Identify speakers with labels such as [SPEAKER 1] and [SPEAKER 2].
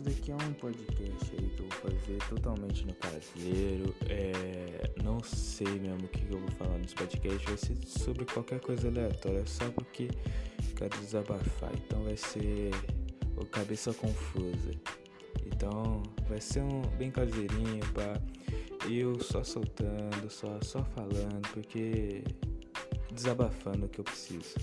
[SPEAKER 1] daqui é um podcast aí que eu vou fazer totalmente no caseiro. É, não sei mesmo o que eu vou falar nesse podcast. Vai ser sobre qualquer coisa aleatória, só porque quero desabafar. Então vai ser o cabeça confusa. Então vai ser um bem caseirinho para eu só soltando, só só falando, porque desabafando é o que eu preciso.